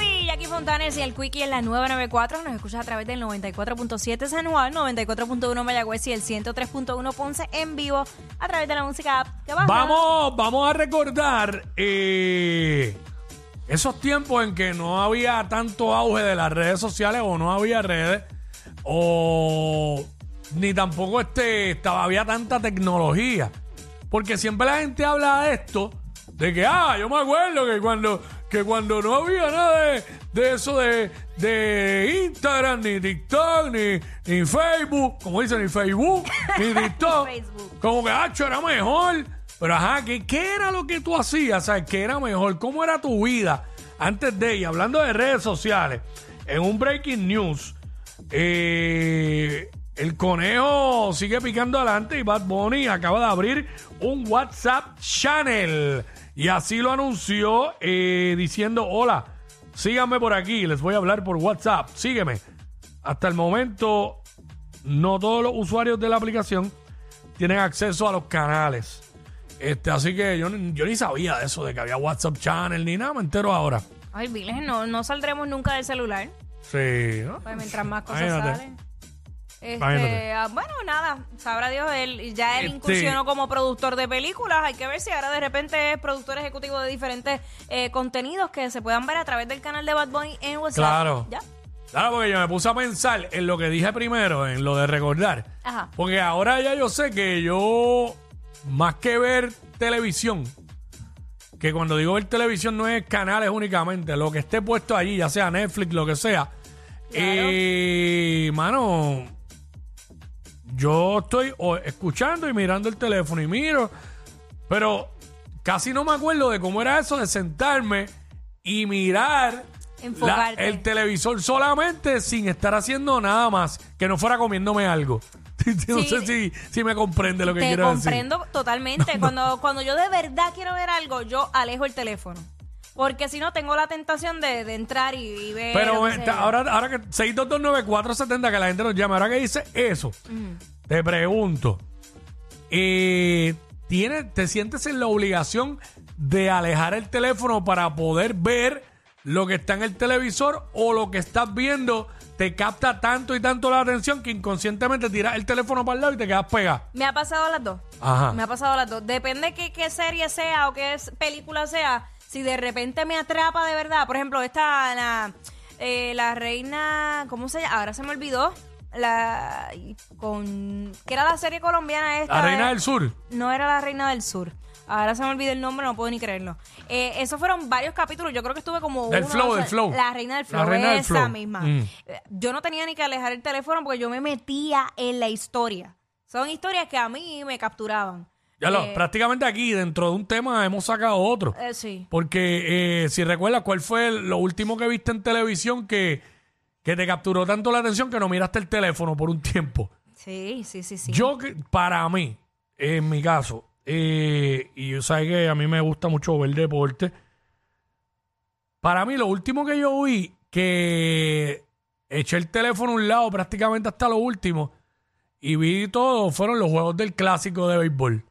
Y Jackie Fontanes y el Quickie en la 994. Nos escuchas a través del 94.7 San Juan, 94.1 Mayagüez y el 103.1 Ponce en vivo a través de la música app. ¿Qué? Vamos, vamos a recordar eh, esos tiempos en que no había tanto auge de las redes sociales o no había redes o ni tampoco este, estaba, había tanta tecnología. Porque siempre la gente habla de esto, de que, ah, yo me acuerdo que cuando, que cuando no había nada de, de eso de, de Instagram, ni TikTok, ni, ni Facebook, como dicen, ni Facebook, ni TikTok, como que, ah, era mejor. Pero ajá, ¿qué, ¿qué era lo que tú hacías? ¿Sabes? ¿Qué era mejor? ¿Cómo era tu vida antes de ella? Hablando de redes sociales, en un breaking news, eh, el conejo sigue picando adelante y Bad Bunny acaba de abrir un WhatsApp channel. Y así lo anunció eh, diciendo, hola, síganme por aquí, les voy a hablar por WhatsApp, sígueme. Hasta el momento, no todos los usuarios de la aplicación tienen acceso a los canales. Este, así que yo, ni- yo ni sabía de eso, de que había WhatsApp channel ni nada, me entero ahora. Ay, Viles, no, no saldremos nunca del celular. Sí, ¿no? Pues mientras más cosas Imagínate. salen. Este, ah, bueno, nada, sabrá Dios, él ya él Este- incursionó como productor de películas, hay que ver si ahora de repente es productor ejecutivo de diferentes eh, contenidos que se puedan ver a través del canal de Bad Bunny en WhatsApp. Claro. ¿Ya? Claro, porque yo me puse a pensar en lo que dije primero, en lo de recordar. Ajá. Porque ahora ya yo sé que yo, más que ver televisión, que cuando digo ver televisión no es canales únicamente, lo que esté puesto allí, ya sea Netflix, lo que sea. Eh, mano, yo estoy escuchando y mirando el teléfono y miro, pero casi no me acuerdo de cómo era eso de sentarme y mirar la- el televisor solamente sin estar haciendo nada más, que no fuera comiéndome algo. no Sí. sé si, si me comprende lo que Te quiero decir. comprendo totalmente. Cuando, cuando yo de verdad quiero ver algo, yo alejo el teléfono. Porque si no, tengo la tentación de, de entrar y, y ver. Pero que eh, ta- ahora, ahora que 6229470, que la gente nos llama, ahora que dice eso, te pregunto, eh, ¿tienes, ¿te sientes en la obligación de alejar el teléfono para poder ver lo que está en el televisor o lo que estás viendo te capta tanto y tanto la atención que inconscientemente tiras el teléfono para el lado y te quedas pegado? Me ha pasado las dos. Ajá. Me ha pasado las dos. Depende qué, qué serie sea o qué es- película sea. Si de repente me atrapa de verdad. Por ejemplo, esta, la, eh, la reina, ¿cómo se llama? Ahora se me olvidó. La, con, ¿qué era la serie colombiana esta? La Reina de- del Sur. No era la Reina del Sur. Ahora se me olvidó el nombre, no puedo ni creerlo. Eh, esos fueron varios capítulos. Yo creo que estuve como Del uno, Flow, o sea, del Flow. La Reina del La Flow, Reina del esa Flow. misma. Mm. Eh, Yo no tenía ni que alejar el teléfono porque yo me metía en la historia. Son historias que a mí me capturaban. Ya lo, Eh, prácticamente aquí, dentro de un tema, hemos sacado otro. eh, sí. Porque eh, si recuerdas, ¿cuál fue lo último que viste en televisión que, que te capturó tanto la atención que no miraste el teléfono por un tiempo? Sí, sí, sí, sí. Yo, que- para mí, en mi caso, eh, y yo sabes que a mí me gusta mucho ver deporte, para mí lo último que yo vi, que eché el teléfono a un lado prácticamente hasta lo último, y vi todo, fueron los juegos del clásico de béisbol.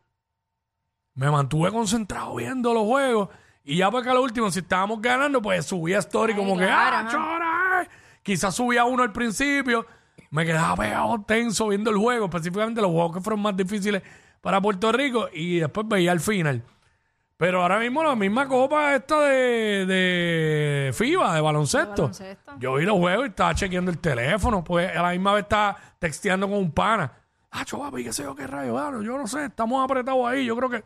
Me mantuve concentrado viendo los juegos. Y ya porque a lo último, si estábamos ganando, pues subía story Ay, como que, claro, ¡ah, ajá. chora! eh". Quizás subía uno al principio. Me quedaba pegado tenso viendo el juego, específicamente los juegos que fueron más difíciles para Puerto Rico. Y después veía el final. Pero ahora mismo la misma copa esta de, de FIBA, de baloncesto. De baloncesto. Yo vi los juegos y estaba chequeando el teléfono, pues a la misma vez estaba texteando con un pana. Ah, papi, qué sé yo, qué rayo, bueno, yo no sé, estamos apretados ahí, yo creo que...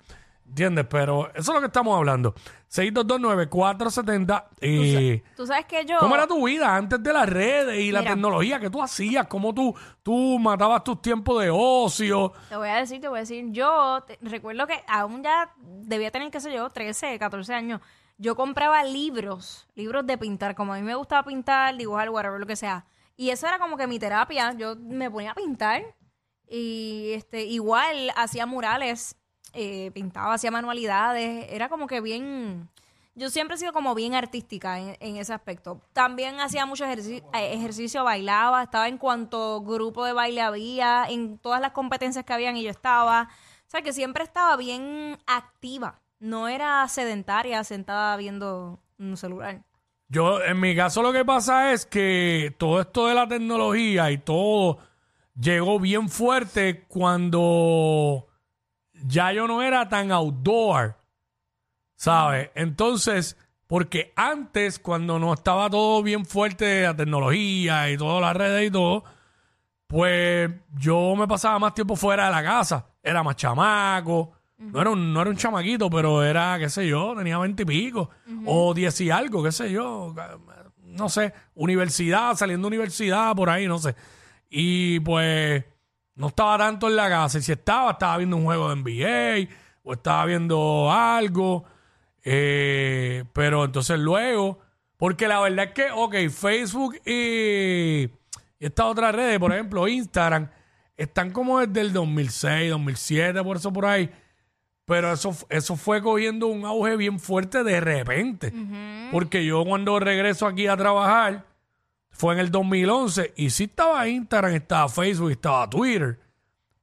¿Entiendes? Pero eso es lo que estamos hablando. 6229470. Eh, Tú sabes que yo... ¿Cómo era tu vida antes de las redes y la tecnología? ¿Qué tú hacías? ¿Cómo tú, tú matabas tus tiempos de ocio? Te voy a decir, te voy a decir. Yo te- recuerdo que aún ya debía tener, qué sé yo, 13, 14 años. Yo compraba libros, libros de pintar. Como a mí me gustaba pintar, dibujar, whatever, lo que sea. Y eso era como que mi terapia. Yo me ponía a pintar. Y este igual hacía murales, eh, pintaba, hacía manualidades. Era como que bien... Yo siempre he sido como bien artística en, ese aspecto. También hacía mucho ejerci- eh, ejercicio, bailaba, estaba en cuanto grupo de baile había, en todas las competencias que habían y yo estaba. O sea, que siempre estaba bien activa. No era sedentaria, sentada viendo un celular. Yo, en mi caso, lo que pasa es que todo esto de la tecnología y todo llegó bien fuerte cuando ya yo no era tan outdoor, ¿sabes? Entonces, porque antes, cuando no estaba todo bien fuerte, la tecnología y todas las redes y todo, pues yo me pasaba más tiempo fuera de la casa. Era más chamaco. No era, un, no era un chamaquito, pero era, qué sé yo, tenía veinte y pico. O diez y algo, qué sé yo. No sé, universidad, saliendo de universidad, por ahí, no sé. Y pues no estaba tanto en la casa. Y si estaba, estaba viendo un juego de NBA o estaba viendo algo. Eh, pero entonces luego, porque la verdad es que, ok, Facebook y, estas otras redes, por ejemplo, Instagram, están como desde el 2006, 2007, por eso por ahí. Pero eso, eso fue cogiendo un auge bien fuerte de repente. Porque yo cuando regreso aquí a trabajar, fue en el 2011, y sí estaba Instagram, estaba Facebook, estaba Twitter.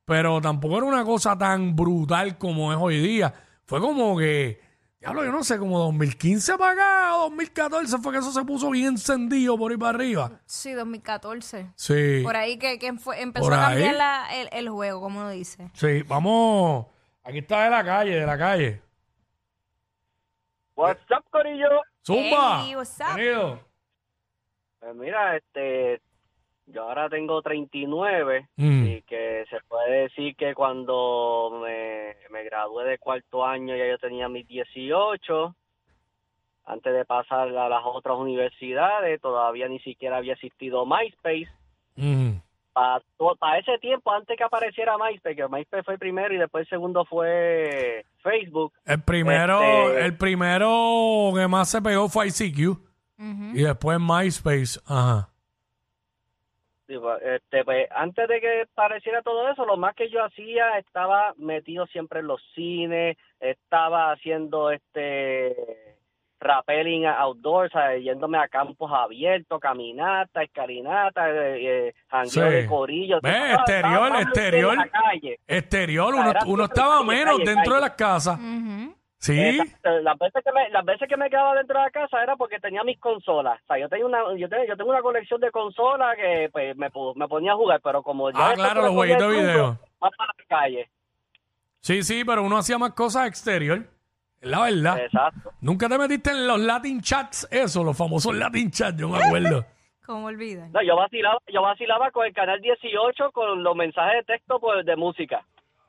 Pero tampoco era una cosa tan brutal como es hoy día. Fue como que, diablo, yo no sé, como 2015 para acá, o 2014 fue que eso se puso bien encendido por ahí para arriba. Sí, 2014. Sí. Por ahí que, que fue, empezó Por a cambiar la- el, el juego, como uno dice. Sí, vamos. Aquí está de la calle, de la calle. What's up, Corillo? Zumba. Hey, what's up? Bienvenido. Pues mira, este, yo ahora tengo 39 Mm. y que se puede decir que cuando me, me gradué de cuarto año ya yo tenía mis 18. Antes de pasar a las otras universidades, todavía ni siquiera había existido MySpace. Mm. Para ese tiempo, antes que apareciera MySpace, que MySpace fue el primero y después el segundo fue Facebook. El primero, Este- el primero que más se pegó fue ICQ. Y después MySpace. Ajá. Pues, Este, pues, antes de que apareciera todo eso, lo más que yo hacía estaba metido siempre en los cines, estaba haciendo este rappelling outdoors, ¿sabes? yéndome a campos abiertos, caminata, escalinata, eh, eh, Sí. de corillo. Ve, Estaba- exterior, estaba exterior. en la calle. Exterior, uno, uno estaba menos calle, dentro de las casas. Ujú. Sí. Exacto. Las veces que me las veces que me quedaba dentro de la casa era porque tenía mis consolas. O sea, yo tenía una yo tengo, yo tengo una colección de consolas que pues me, pu- me ponía a jugar, pero como ya Ah, claro, los jueguitos de video. más para la calle. Sí, sí, pero uno hacía más cosas exterior. Es la verdad. Exacto. Nunca te metiste en los Latin chats, eso, los famosos Latin chats, yo me acuerdo. ¿Cómo olvidan? No, yo vacilaba, yo vacilaba con el canal 18 con los mensajes de texto pues, de música.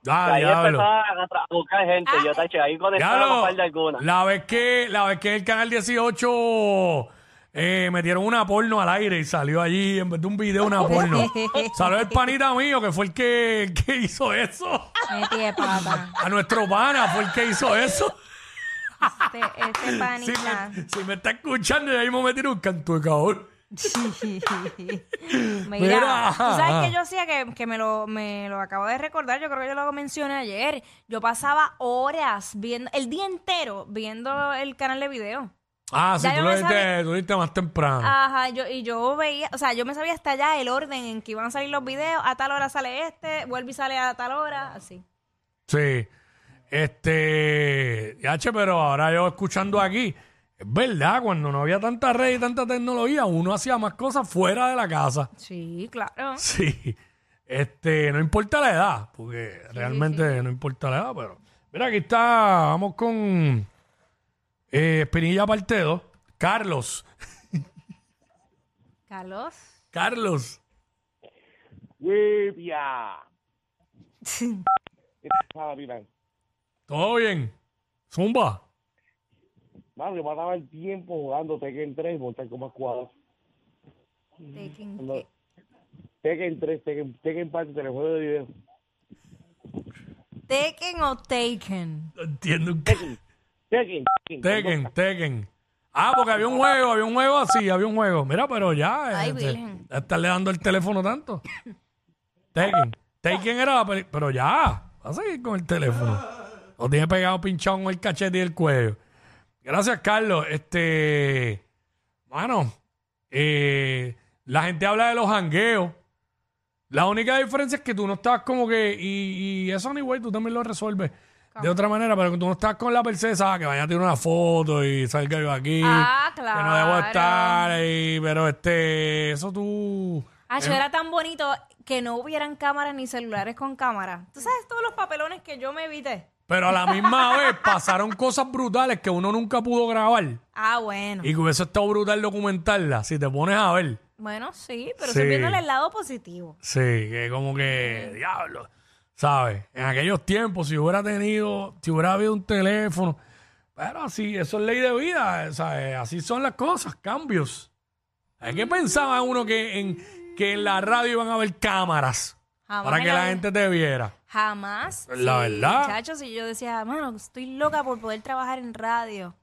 Ah, ahí diablo. empezaba a, tra- a buscar gente. Yo taché, ahí conectaba Diablo, par de algunas. la vez que la vez que el canal 18 eh, metieron una porno al aire y salió allí en vez de un video una porno. salió el panita mío que fue el que, el que hizo eso. Metí de pata. A nuestro pana fue el que hizo eso. Este, este Si panita. me, si me está escuchando, ya mismo me tiró un canto de cabrón. Mira, Mira. tú sabes que yo hacía que, que me, lo, me lo acabo de recordar, yo creo que yo lo mencioné ayer. Yo pasaba horas viendo, el día entero viendo el canal de video. Ah, sí, Ya tú yo lo me diste, sabía- tú lo más temprano. Ajá, yo, y yo veía, o sea, yo me sabía hasta allá el orden en que iban a salir los videos, a tal hora sale este, vuelve y sale a tal hora, así. Sí. Este, ya che, pero ahora yo escuchando aquí, es verdad, cuando no había tanta red y tanta tecnología, uno hacía más cosas fuera de la casa. Sí, claro. Sí. Este, no importa la edad, porque realmente no importa la edad, pero. Mira, aquí está, vamos con eh, Espinilla parte 2. Carlos. Carlos. Carlos. ¡Huevia! Ah, mira, ¿Todo bien? Zumba. Mano, yo pasaba el tiempo jugando Tekken 3 y Mortal Kombat 4. Taking- Cuando- Tekken 3, Tekken, Tekken parte telejuego de video. Taken o Taken. No entiendo Tekken, Tekken, Tekken. Tekken, Tekken. Ah, porque había un juego, había un juego así, había un juego. Mira, pero ya. Ay, este, ya estarle dando el teléfono tanto. Tekken. Tekken era Pero ya, va a seguir con el teléfono. Lo tiene pegado pinchado en el cachete y el cuello. Gracias, Carlos. Este. Bueno, eh, la gente habla de los jangueos. La única diferencia es que tú no estás como que. Y, y eso, anyway, tú también lo resuelves. de otra manera, pero tú no estás con la percesa que vaya a tirar una foto y salga yo aquí. Ah, Que no debo claro. estar ahí, pero este, eso tú. Ah, eso era tan bonito que no hubieran cámaras ni celulares con cámara. ¿Tú sabes todos los papelones que yo me evité? Pero a la misma vez pasaron cosas brutales que uno nunca pudo grabar. Ah, bueno. Y que hubiese estado brutal documentarla, si te pones a ver. Bueno, sí, pero Sí. estoy el lado positivo. Sí, que como que, diablo, ¿sabes? En aquellos tiempos, si hubiera tenido, si hubiera habido un teléfono, pero sí, eso es ley de vida, ¿sabes? Así son las cosas, cambios. ¿A qué pensaba uno que en, que en la radio iban a haber cámaras Jamás para en que la gente te viera? Jamás. La Sí, verdad. Muchachos, y yo decía, mano, estoy loca por poder trabajar en radio.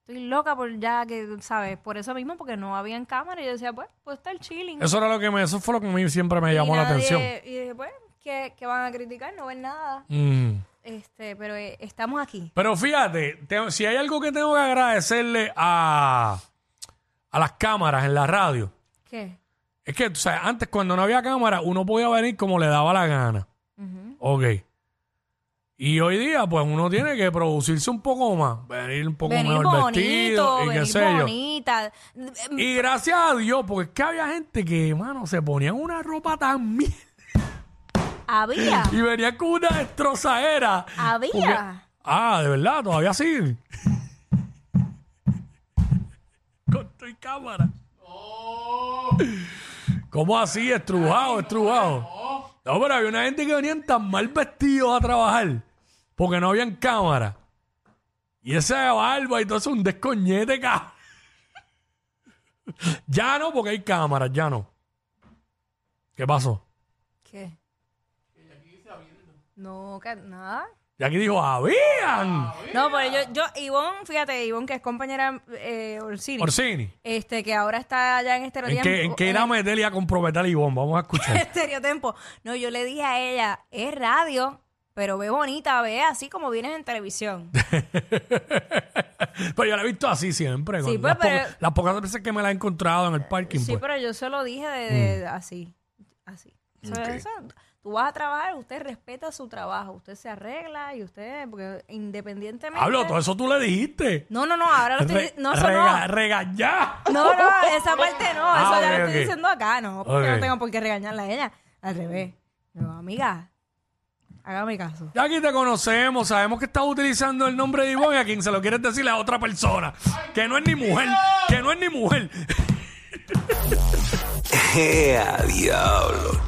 Estoy loca por ya que, ¿sabes? Por eso mismo, porque no habían cámara. Y yo decía, pues, pues estar chilling. Eso era lo que me, eso fue lo que a mí siempre me llamó la atención. Y dije, pues, ¿qué, qué van a criticar? No ven nada. Mm. Este, pero eh, estamos aquí. Pero fíjate, te- si hay algo que tengo que agradecerle a, a las cámaras en la radio, ¿Qué? Es que, o sea, antes cuando no había cámara, uno podía venir como le daba la gana. Ok. Y hoy día, pues uno tiene que producirse un poco más, venir un poco Venir mejor bonito, vestido y qué venir sé yo. bonita. Y gracias a Dios, porque es que había gente que, mano, se ponían una ropa tan mierda Había. y venían con una destrozadera. Había. Porque- ah, de verdad, todavía sí. Con tu cámara. ¿Cómo así? Estrujado, estrujado. No, pero había una gente que venían tan mal vestidos a trabajar porque no habían cámara. Y esa barba y todo eso, un descoñete, cabrón. Ya no, porque hay cámaras, ya no. ¿Qué pasó? ¿Qué? No, que- nada. Y aquí dijo, habían. No, pero yo, yo, Ivonne, fíjate, Ivonne, que es compañera eh, Orsini, Orsini. este, que ahora está allá en ¿En Estereotiempo. qué, en qué irá a meterle a comprometer a Ivonne? Vamos a escuchar. Estereotiempo. No, yo le dije a ella, es radio, pero ve bonita, ve así como vienes en televisión. Pero yo la he visto así siempre. Sí, pues, las, pero- las pocas veces que me la he encontrado en el parking. Sí, pues. pero yo se lo dije de, de- así, así. Eso- Ok. eso- tú vas a trabajar, usted respeta su trabajo, usted se arregla y usted, porque independientemente... Hablo, todo eso tú le dijiste. No, no, no, ahora lo estoy Re- No, eso rega- no. regañá. No, no, esa parte no, eso Ah, ya ok, lo estoy diciendo acá, no, porque no tengo por qué regañarla a ella. Al revés. No, amiga, hágame caso. Ya aquí te conocemos, sabemos que estás utilizando el nombre de Ivonne y a quien se lo quieres decirle a otra persona. Que no es ni mujer, que no es ni mujer. ¡Ea, diablo!